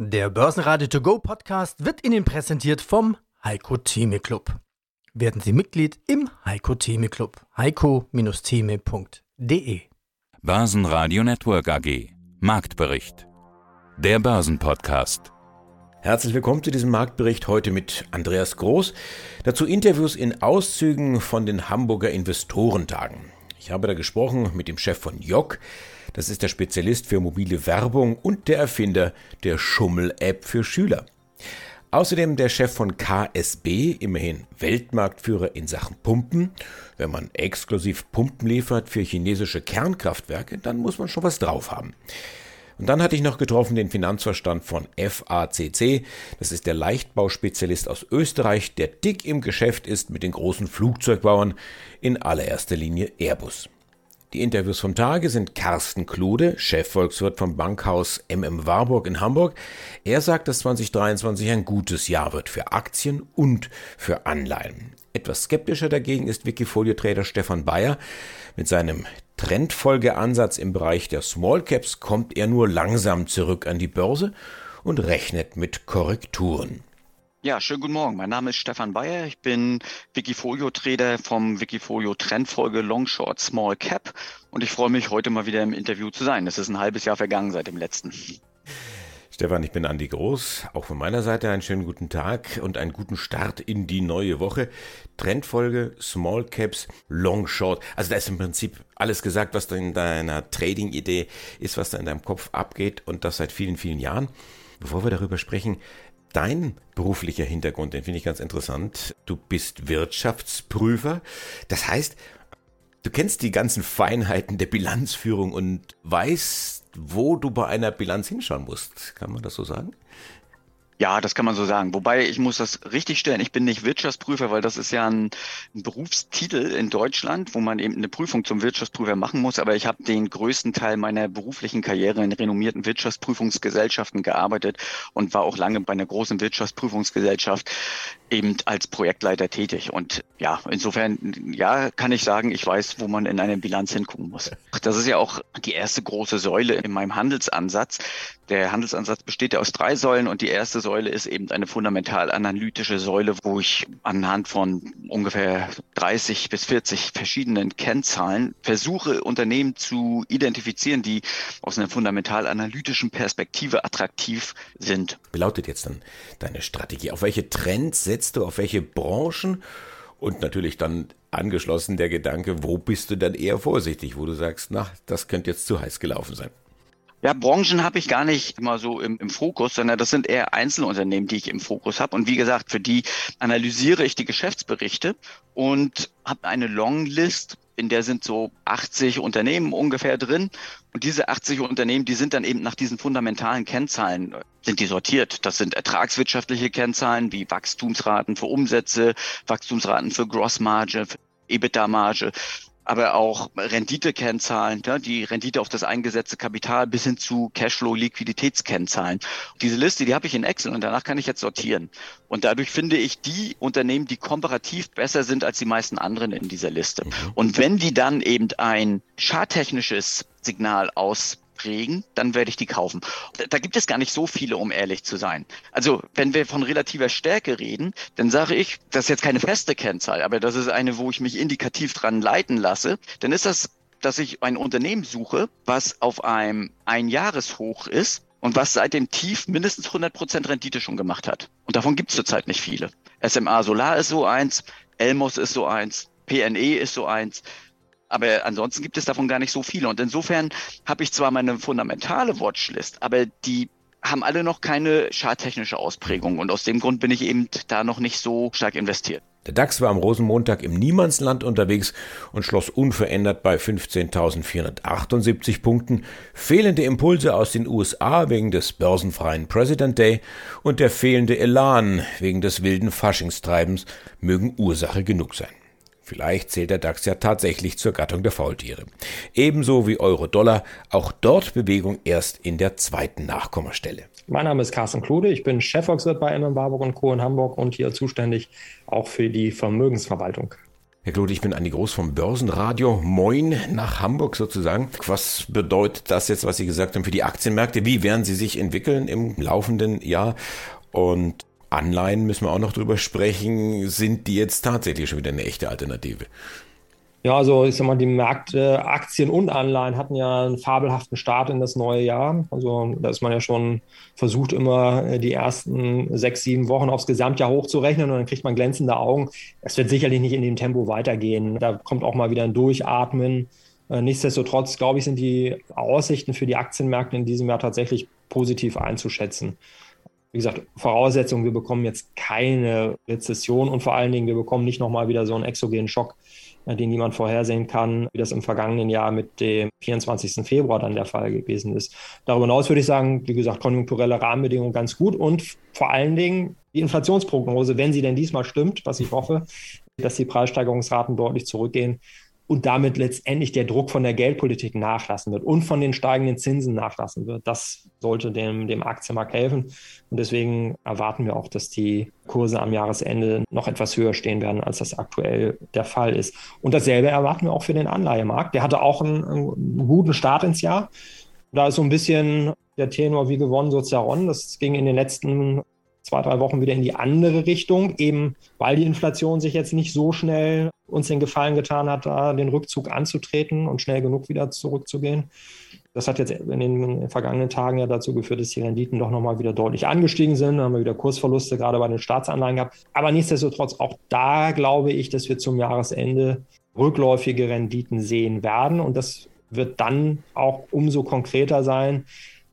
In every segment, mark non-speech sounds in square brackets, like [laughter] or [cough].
Der Börsenradio To Go Podcast wird Ihnen präsentiert vom Heiko Theme Club. Werden Sie Mitglied im Heiko Theme Club. heiko-theme.de Börsenradio Network AG Marktbericht. Der Börsenpodcast. Herzlich willkommen zu diesem Marktbericht heute mit Andreas Groß. Dazu Interviews in Auszügen von den Hamburger Investorentagen. Ich habe da gesprochen mit dem Chef von JOC. Das ist der Spezialist für mobile Werbung und der Erfinder der Schummel-App für Schüler. Außerdem der Chef von KSB, immerhin Weltmarktführer in Sachen Pumpen. Wenn man exklusiv Pumpen liefert für chinesische Kernkraftwerke, dann muss man schon was drauf haben. Und dann hatte ich noch getroffen den Finanzverstand von FACC. Das ist der Leichtbauspezialist aus Österreich, der dick im Geschäft ist mit den großen Flugzeugbauern, in allererster Linie Airbus. Die Interviews vom Tage sind Carsten Klude, Chefvolkswirt vom Bankhaus MM Warburg in Hamburg. Er sagt, dass 2023 ein gutes Jahr wird für Aktien und für Anleihen. Etwas skeptischer dagegen ist Wikifolio-Trader Stefan Bayer. Mit seinem Trendfolgeansatz im Bereich der Small Caps kommt er nur langsam zurück an die Börse und rechnet mit Korrekturen. Ja, schönen guten Morgen. Mein Name ist Stefan Bayer. Ich bin Wikifolio-Trader vom Wikifolio Trendfolge Long Short Small Cap und ich freue mich, heute mal wieder im Interview zu sein. Es ist ein halbes Jahr vergangen seit dem letzten. Stefan, ich bin Andi Groß. Auch von meiner Seite einen schönen guten Tag und einen guten Start in die neue Woche. Trendfolge, Small Caps, Long Short. Also da ist im Prinzip alles gesagt, was da in deiner Trading-Idee ist, was da in deinem Kopf abgeht und das seit vielen, vielen Jahren. Bevor wir darüber sprechen, Dein beruflicher Hintergrund, den finde ich ganz interessant. Du bist Wirtschaftsprüfer. Das heißt, du kennst die ganzen Feinheiten der Bilanzführung und weißt, wo du bei einer Bilanz hinschauen musst. Kann man das so sagen? Ja, das kann man so sagen. Wobei ich muss das richtig stellen. Ich bin nicht Wirtschaftsprüfer, weil das ist ja ein, ein, Berufstitel in Deutschland, wo man eben eine Prüfung zum Wirtschaftsprüfer machen muss. Aber ich habe den größten Teil meiner beruflichen Karriere in renommierten Wirtschaftsprüfungsgesellschaften gearbeitet und war auch lange bei einer großen Wirtschaftsprüfungsgesellschaft eben als Projektleiter tätig. Und ja, insofern, ja, kann ich sagen, ich weiß, wo man in einer Bilanz hingucken muss. Das ist ja auch die erste große Säule in meinem Handelsansatz. Der Handelsansatz besteht ja aus drei Säulen und die erste Säule ist eben eine fundamental analytische Säule, wo ich anhand von ungefähr 30 bis 40 verschiedenen Kennzahlen versuche, Unternehmen zu identifizieren, die aus einer fundamental analytischen Perspektive attraktiv sind. Wie lautet jetzt dann deine Strategie? Auf welche Trends setzt du, auf welche Branchen? Und natürlich dann angeschlossen der Gedanke, wo bist du dann eher vorsichtig, wo du sagst, na, das könnte jetzt zu heiß gelaufen sein. Ja, Branchen habe ich gar nicht immer so im, im Fokus, sondern das sind eher Einzelunternehmen, die ich im Fokus habe. Und wie gesagt, für die analysiere ich die Geschäftsberichte und habe eine Longlist, in der sind so 80 Unternehmen ungefähr drin. Und diese 80 Unternehmen, die sind dann eben nach diesen fundamentalen Kennzahlen, sind die sortiert. Das sind ertragswirtschaftliche Kennzahlen wie Wachstumsraten für Umsätze, Wachstumsraten für Grossmarge, EBITDA-Marge aber auch Renditekennzahlen, ja, die Rendite auf das eingesetzte Kapital bis hin zu Cashflow-Liquiditätskennzahlen. Diese Liste, die habe ich in Excel und danach kann ich jetzt sortieren. Und dadurch finde ich die Unternehmen, die komparativ besser sind als die meisten anderen in dieser Liste. Mhm. Und wenn die dann eben ein charttechnisches Signal aus prägen, dann werde ich die kaufen. Da gibt es gar nicht so viele, um ehrlich zu sein. Also wenn wir von relativer Stärke reden, dann sage ich, das ist jetzt keine feste Kennzahl, aber das ist eine, wo ich mich indikativ dran leiten lasse, dann ist das, dass ich ein Unternehmen suche, was auf einem Einjahreshoch ist und was seit dem Tief mindestens 100% Rendite schon gemacht hat. Und davon gibt es zurzeit nicht viele. SMA Solar ist so eins, Elmos ist so eins, PNE ist so eins. Aber ansonsten gibt es davon gar nicht so viele. Und insofern habe ich zwar meine fundamentale Watchlist, aber die haben alle noch keine charttechnische Ausprägung. Und aus dem Grund bin ich eben da noch nicht so stark investiert. Der DAX war am Rosenmontag im Niemandsland unterwegs und schloss unverändert bei 15.478 Punkten. Fehlende Impulse aus den USA wegen des börsenfreien President Day und der fehlende Elan wegen des wilden Faschingstreibens mögen Ursache genug sein. Vielleicht zählt der DAX ja tatsächlich zur Gattung der Faultiere. Ebenso wie Euro-Dollar, auch dort Bewegung erst in der zweiten Nachkommastelle. Mein Name ist Carsten Klude, ich bin Chefvolkswirt bei MM Warburg Co. in Hamburg und hier zuständig auch für die Vermögensverwaltung. Herr Klode, ich bin Andi Groß vom Börsenradio. Moin nach Hamburg sozusagen. Was bedeutet das jetzt, was Sie gesagt haben für die Aktienmärkte? Wie werden sie sich entwickeln im laufenden Jahr? Und Anleihen müssen wir auch noch drüber sprechen. Sind die jetzt tatsächlich schon wieder eine echte Alternative? Ja, also ich sag mal, die Märkte, Aktien und Anleihen hatten ja einen fabelhaften Start in das neue Jahr. Also da ist man ja schon versucht, immer äh, die ersten sechs, sieben Wochen aufs Gesamtjahr hochzurechnen und dann kriegt man glänzende Augen. Es wird sicherlich nicht in dem Tempo weitergehen. Da kommt auch mal wieder ein Durchatmen. Äh, nichtsdestotrotz, glaube ich, sind die Aussichten für die Aktienmärkte in diesem Jahr tatsächlich positiv einzuschätzen wie gesagt, Voraussetzung, wir bekommen jetzt keine Rezession und vor allen Dingen, wir bekommen nicht nochmal wieder so einen exogenen Schock, äh, den niemand vorhersehen kann, wie das im vergangenen Jahr mit dem 24. Februar dann der Fall gewesen ist. Darüber hinaus würde ich sagen, wie gesagt, konjunkturelle Rahmenbedingungen ganz gut und vor allen Dingen die Inflationsprognose, wenn sie denn diesmal stimmt, was ich hoffe, dass die Preissteigerungsraten deutlich zurückgehen, und damit letztendlich der Druck von der Geldpolitik nachlassen wird und von den steigenden Zinsen nachlassen wird. Das sollte dem, dem Aktienmarkt helfen. Und deswegen erwarten wir auch, dass die Kurse am Jahresende noch etwas höher stehen werden, als das aktuell der Fall ist. Und dasselbe erwarten wir auch für den Anleihemarkt. Der hatte auch einen, einen guten Start ins Jahr. Da ist so ein bisschen der Tenor wie gewonnen, so zerronnen. Das ging in den letzten zwei, drei Wochen wieder in die andere Richtung, eben weil die Inflation sich jetzt nicht so schnell uns den Gefallen getan hat, da den Rückzug anzutreten und schnell genug wieder zurückzugehen. Das hat jetzt in den vergangenen Tagen ja dazu geführt, dass die Renditen doch nochmal wieder deutlich angestiegen sind. Da haben wir wieder Kursverluste gerade bei den Staatsanleihen gehabt. Aber nichtsdestotrotz, auch da glaube ich, dass wir zum Jahresende rückläufige Renditen sehen werden. Und das wird dann auch umso konkreter sein,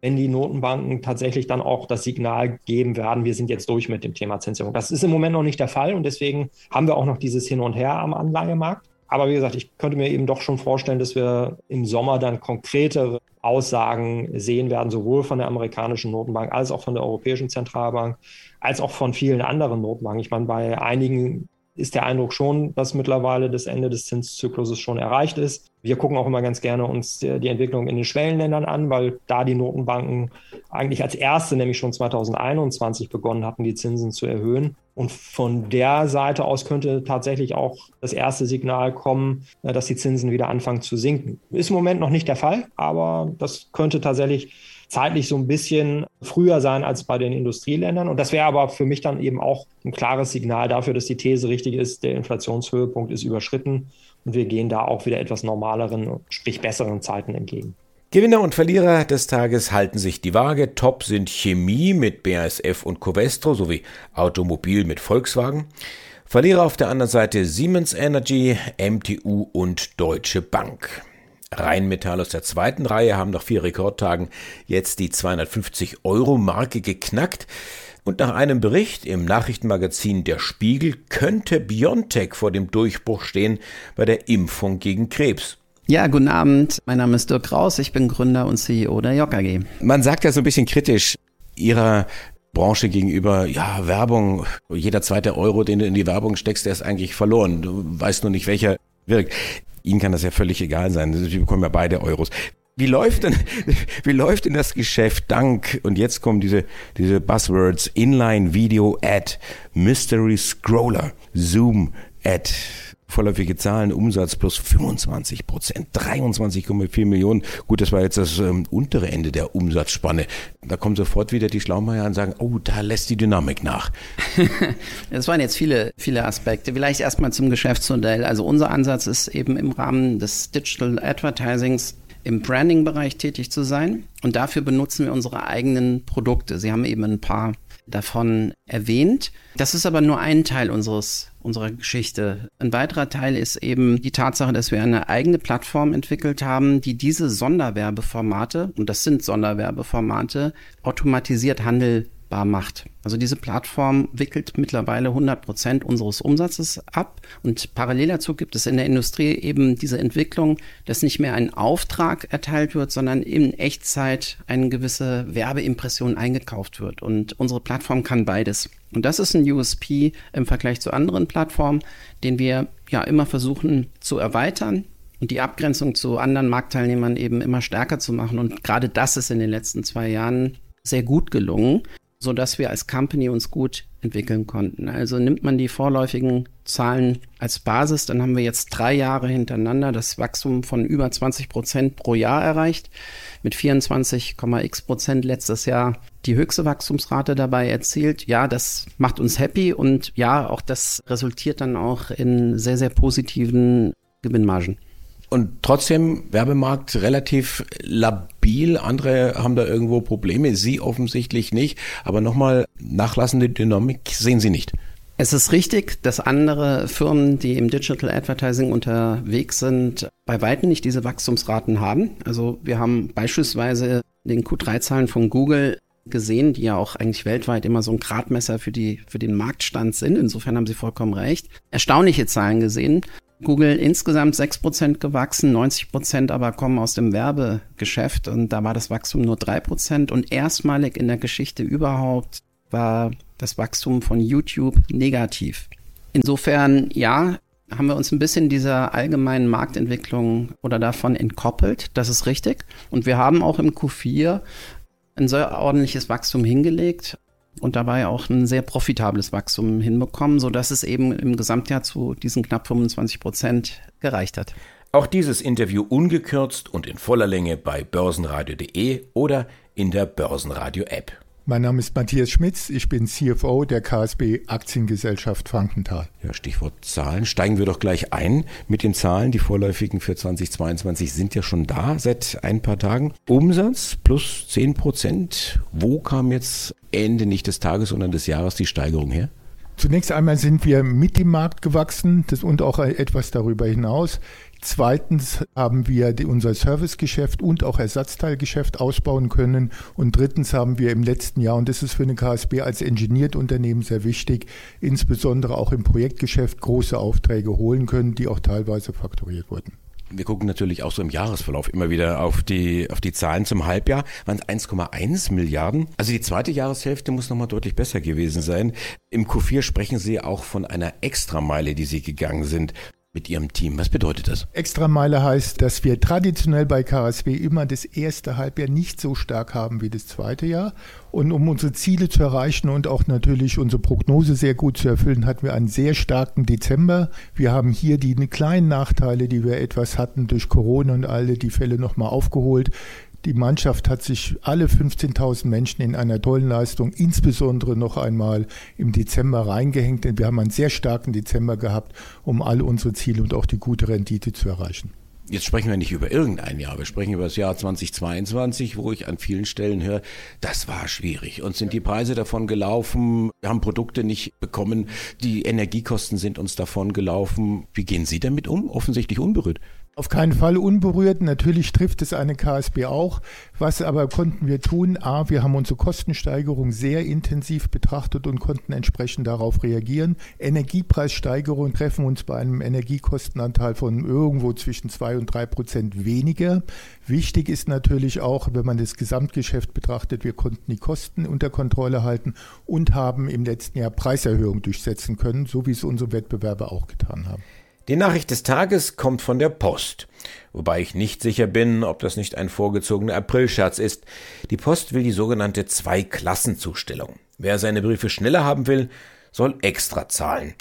wenn die Notenbanken tatsächlich dann auch das Signal geben werden, wir sind jetzt durch mit dem Thema Zinserhöhung. Das ist im Moment noch nicht der Fall und deswegen haben wir auch noch dieses Hin und Her am Anleihemarkt. Aber wie gesagt, ich könnte mir eben doch schon vorstellen, dass wir im Sommer dann konkretere Aussagen sehen werden, sowohl von der amerikanischen Notenbank als auch von der Europäischen Zentralbank, als auch von vielen anderen Notenbanken. Ich meine, bei einigen ist der Eindruck schon, dass mittlerweile das Ende des Zinszykluses schon erreicht ist. Wir gucken auch immer ganz gerne uns die Entwicklung in den Schwellenländern an, weil da die Notenbanken eigentlich als erste, nämlich schon 2021 begonnen hatten, die Zinsen zu erhöhen. Und von der Seite aus könnte tatsächlich auch das erste Signal kommen, äh, dass die Zinsen wieder anfangen zu sinken. Ist im Moment noch nicht der Fall, aber das könnte tatsächlich zeitlich so ein bisschen früher sein als bei den Industrieländern. Und das wäre aber für mich dann eben auch ein klares Signal dafür, dass die These richtig ist, der Inflationshöhepunkt ist überschritten und wir gehen da auch wieder etwas normaleren, sprich besseren Zeiten entgegen. Gewinner und Verlierer des Tages halten sich die Waage. Top sind Chemie mit BASF und Covestro sowie Automobil mit Volkswagen. Verlierer auf der anderen Seite Siemens Energy, MTU und Deutsche Bank. Rheinmetall aus der zweiten Reihe haben nach vier Rekordtagen jetzt die 250-Euro-Marke geknackt. Und nach einem Bericht im Nachrichtenmagazin Der Spiegel könnte Biontech vor dem Durchbruch stehen bei der Impfung gegen Krebs. Ja, guten Abend. Mein Name ist Dirk Kraus. Ich bin Gründer und CEO der JOG AG. Man sagt ja so ein bisschen kritisch Ihrer Branche gegenüber, ja, Werbung, jeder zweite Euro, den du in die Werbung steckst, der ist eigentlich verloren. Du weißt nur nicht, welcher wirkt. Ihnen kann das ja völlig egal sein. Sie bekommen ja beide Euros. Wie läuft denn, [laughs] wie läuft denn das Geschäft dank, und jetzt kommen diese, diese Buzzwords, Inline Video Ad, Mystery Scroller, Zoom Ad, vorläufige Zahlen, Umsatz plus 25 Prozent, 23,4 Millionen. Gut, das war jetzt das ähm, untere Ende der Umsatzspanne. Da kommen sofort wieder die Schlaumeier und sagen, oh, da lässt die Dynamik nach. [laughs] das waren jetzt viele, viele Aspekte. Vielleicht erstmal zum Geschäftsmodell. Also unser Ansatz ist eben im Rahmen des Digital Advertisings im Branding-Bereich tätig zu sein. Und dafür benutzen wir unsere eigenen Produkte. Sie haben eben ein paar davon erwähnt. Das ist aber nur ein Teil unseres, unserer Geschichte. Ein weiterer Teil ist eben die Tatsache, dass wir eine eigene Plattform entwickelt haben, die diese Sonderwerbeformate, und das sind Sonderwerbeformate, automatisiert Handel nutzbar macht. Also diese Plattform wickelt mittlerweile 100 Prozent unseres Umsatzes ab und parallel dazu gibt es in der Industrie eben diese Entwicklung, dass nicht mehr ein Auftrag erteilt wird, sondern in Echtzeit eine gewisse Werbeimpression eingekauft wird und unsere Plattform kann beides. Und das ist ein USP im Vergleich zu anderen Plattformen, den wir ja immer versuchen zu erweitern und die Abgrenzung zu anderen Marktteilnehmern eben immer stärker zu machen. Und gerade das ist in den letzten zwei Jahren sehr gut gelungen. Sodass wir als Company uns gut entwickeln konnten. Also nimmt man die vorläufigen Zahlen als Basis, dann haben wir jetzt drei Jahre hintereinander das Wachstum von über 20 Prozent pro Jahr erreicht, mit 24,x Prozent letztes Jahr die höchste Wachstumsrate dabei erzielt. Ja, das macht uns happy und ja, auch das resultiert dann auch in sehr, sehr positiven Gewinnmargen. Und trotzdem Werbemarkt relativ labil. Andere haben da irgendwo Probleme, Sie offensichtlich nicht. Aber nochmal, nachlassende Dynamik sehen Sie nicht. Es ist richtig, dass andere Firmen, die im Digital Advertising unterwegs sind, bei weitem nicht diese Wachstumsraten haben. Also wir haben beispielsweise den Q3-Zahlen von Google gesehen, die ja auch eigentlich weltweit immer so ein Gradmesser für, die, für den Marktstand sind. Insofern haben Sie vollkommen recht. Erstaunliche Zahlen gesehen. Google insgesamt 6% gewachsen, 90% aber kommen aus dem Werbegeschäft und da war das Wachstum nur 3% und erstmalig in der Geschichte überhaupt war das Wachstum von YouTube negativ. Insofern, ja, haben wir uns ein bisschen dieser allgemeinen Marktentwicklung oder davon entkoppelt. Das ist richtig. Und wir haben auch im Q4 ein sehr ordentliches Wachstum hingelegt und dabei auch ein sehr profitables Wachstum hinbekommen, sodass es eben im Gesamtjahr zu diesen knapp 25 Prozent gereicht hat. Auch dieses Interview ungekürzt und in voller Länge bei börsenradio.de oder in der Börsenradio-App. Mein Name ist Matthias Schmitz, ich bin CFO der KSB Aktiengesellschaft Frankenthal. Ja, Stichwort Zahlen. Steigen wir doch gleich ein mit den Zahlen. Die vorläufigen für 2022 sind ja schon da seit ein paar Tagen. Umsatz plus 10 Prozent. Wo kam jetzt Ende nicht des Tages, sondern des Jahres die Steigerung her? Zunächst einmal sind wir mit dem Markt gewachsen das, und auch etwas darüber hinaus. Zweitens haben wir unser Servicegeschäft und auch Ersatzteilgeschäft ausbauen können. Und drittens haben wir im letzten Jahr, und das ist für eine KSB als Engineered Unternehmen sehr wichtig, insbesondere auch im Projektgeschäft große Aufträge holen können, die auch teilweise fakturiert wurden. Wir gucken natürlich auch so im Jahresverlauf immer wieder auf die, auf die Zahlen zum Halbjahr. Waren es 1,1 Milliarden? Also die zweite Jahreshälfte muss nochmal deutlich besser gewesen sein. Im Q4 sprechen Sie auch von einer Extrameile, die Sie gegangen sind mit Ihrem Team. Was bedeutet das? Extrameile heißt, dass wir traditionell bei KSW immer das erste Halbjahr nicht so stark haben wie das zweite Jahr. Und um unsere Ziele zu erreichen und auch natürlich unsere Prognose sehr gut zu erfüllen, hatten wir einen sehr starken Dezember. Wir haben hier die kleinen Nachteile, die wir etwas hatten durch Corona und alle die Fälle nochmal aufgeholt. Die Mannschaft hat sich alle 15.000 Menschen in einer tollen Leistung, insbesondere noch einmal im Dezember reingehängt, denn wir haben einen sehr starken Dezember gehabt, um alle unsere Ziele und auch die gute Rendite zu erreichen. Jetzt sprechen wir nicht über irgendein Jahr, wir sprechen über das Jahr 2022, wo ich an vielen Stellen höre, das war schwierig. Uns sind die Preise davon gelaufen, wir haben Produkte nicht bekommen, die Energiekosten sind uns davon gelaufen. Wie gehen Sie damit um? Offensichtlich unberührt. Auf keinen Fall unberührt. Natürlich trifft es eine KSB auch. Was aber konnten wir tun? A, wir haben unsere Kostensteigerung sehr intensiv betrachtet und konnten entsprechend darauf reagieren. Energiepreissteigerungen treffen uns bei einem Energiekostenanteil von irgendwo zwischen zwei und drei Prozent weniger. Wichtig ist natürlich auch, wenn man das Gesamtgeschäft betrachtet, wir konnten die Kosten unter Kontrolle halten und haben im letzten Jahr Preiserhöhungen durchsetzen können, so wie es unsere Wettbewerber auch getan haben. Die Nachricht des Tages kommt von der Post. Wobei ich nicht sicher bin, ob das nicht ein vorgezogener Aprilscherz ist. Die Post will die sogenannte Zwei-Klassenzustellung. Wer seine Briefe schneller haben will, soll extra zahlen.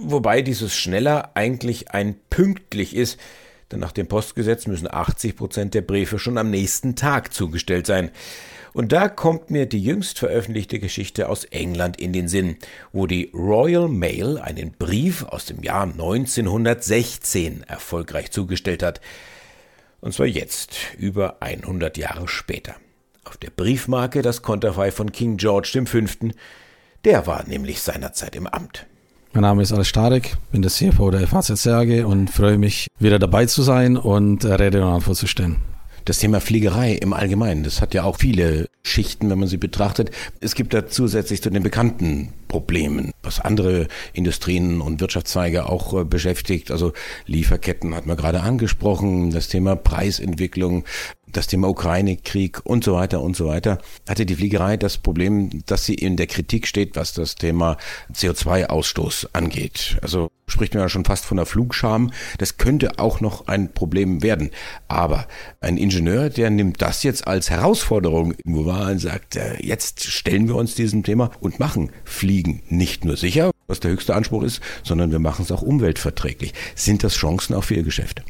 Wobei dieses schneller eigentlich ein pünktlich ist, denn nach dem Postgesetz müssen 80 Prozent der Briefe schon am nächsten Tag zugestellt sein. Und da kommt mir die jüngst veröffentlichte Geschichte aus England in den Sinn, wo die Royal Mail einen Brief aus dem Jahr 1916 erfolgreich zugestellt hat. Und zwar jetzt, über 100 Jahre später. Auf der Briefmarke das Konterfei von King George V. Der war nämlich seinerzeit im Amt. Mein Name ist Alex Starek, bin der CFO der FAZ AG und freue mich, wieder dabei zu sein und Rede und Antwort zu stellen. Das Thema Fliegerei im Allgemeinen, das hat ja auch viele Schichten, wenn man sie betrachtet. Es gibt da zusätzlich zu den bekannten Problemen, was andere Industrien und Wirtschaftszweige auch äh, beschäftigt. Also Lieferketten hat man gerade angesprochen, das Thema Preisentwicklung. Das Thema Ukraine-Krieg und so weiter und so weiter, hatte die Fliegerei das Problem, dass sie in der Kritik steht, was das Thema CO2-Ausstoß angeht. Also spricht man ja schon fast von der Flugscham. Das könnte auch noch ein Problem werden. Aber ein Ingenieur, der nimmt das jetzt als Herausforderung irgendwo wahr und sagt, äh, jetzt stellen wir uns diesem Thema und machen Fliegen nicht nur sicher, was der höchste Anspruch ist, sondern wir machen es auch umweltverträglich. Sind das Chancen auch für Ihr Geschäft?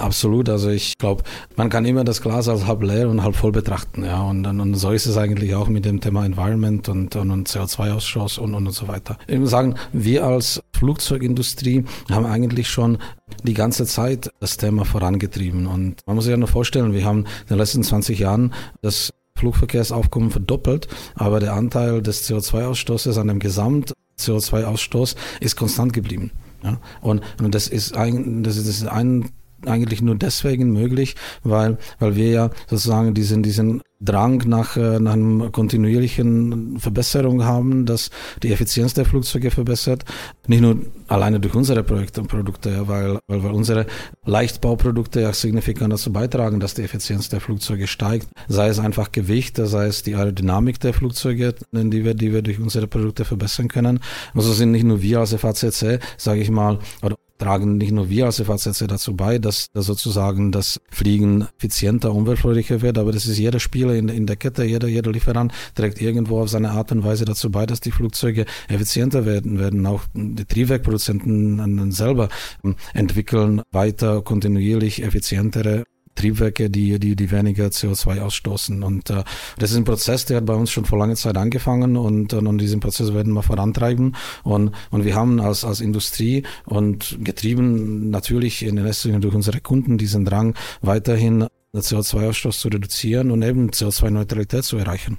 Absolut. Also ich glaube, man kann immer das Glas als halb leer und halb voll betrachten. Ja, und, und so ist es eigentlich auch mit dem Thema Environment und, und, und CO2-Ausstoß und, und, und so weiter. Ich muss sagen, wir als Flugzeugindustrie haben eigentlich schon die ganze Zeit das Thema vorangetrieben. Und man muss sich ja nur vorstellen, wir haben in den letzten 20 Jahren das Flugverkehrsaufkommen verdoppelt, aber der Anteil des CO2-Ausstoßes an dem Gesamt CO2-Ausstoß ist konstant geblieben. Ja? Und, und das ist ein, das ist ein eigentlich nur deswegen möglich, weil, weil wir ja sozusagen diesen, diesen Drang nach, äh, nach einer kontinuierlichen Verbesserung haben, dass die Effizienz der Flugzeuge verbessert. Nicht nur alleine durch unsere Projekte und Produkte, weil, weil, weil unsere Leichtbauprodukte ja signifikant dazu beitragen, dass die Effizienz der Flugzeuge steigt. Sei es einfach Gewicht, sei es die Aerodynamik der Flugzeuge, die wir, die wir durch unsere Produkte verbessern können. Also sind nicht nur wir als FACC, sage ich mal, oder tragen nicht nur wir als FACC dazu bei, dass, dass sozusagen das Fliegen effizienter, umweltfreundlicher wird, aber das ist jeder Spieler in, in der Kette, jeder, jeder Lieferant trägt irgendwo auf seine Art und Weise dazu bei, dass die Flugzeuge effizienter werden, werden auch die Triebwerkproduzenten selber ähm, entwickeln weiter kontinuierlich effizientere Triebwerke, die, die, die weniger CO2 ausstoßen. Und äh, das ist ein Prozess, der hat bei uns schon vor langer Zeit angefangen und, und diesen Prozess werden wir vorantreiben. Und, und wir haben als, als Industrie und getrieben natürlich in erster Linie durch unsere Kunden diesen Drang, weiterhin CO2-Ausstoß zu reduzieren und eben CO2-Neutralität zu erreichen.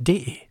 www.radioplay.de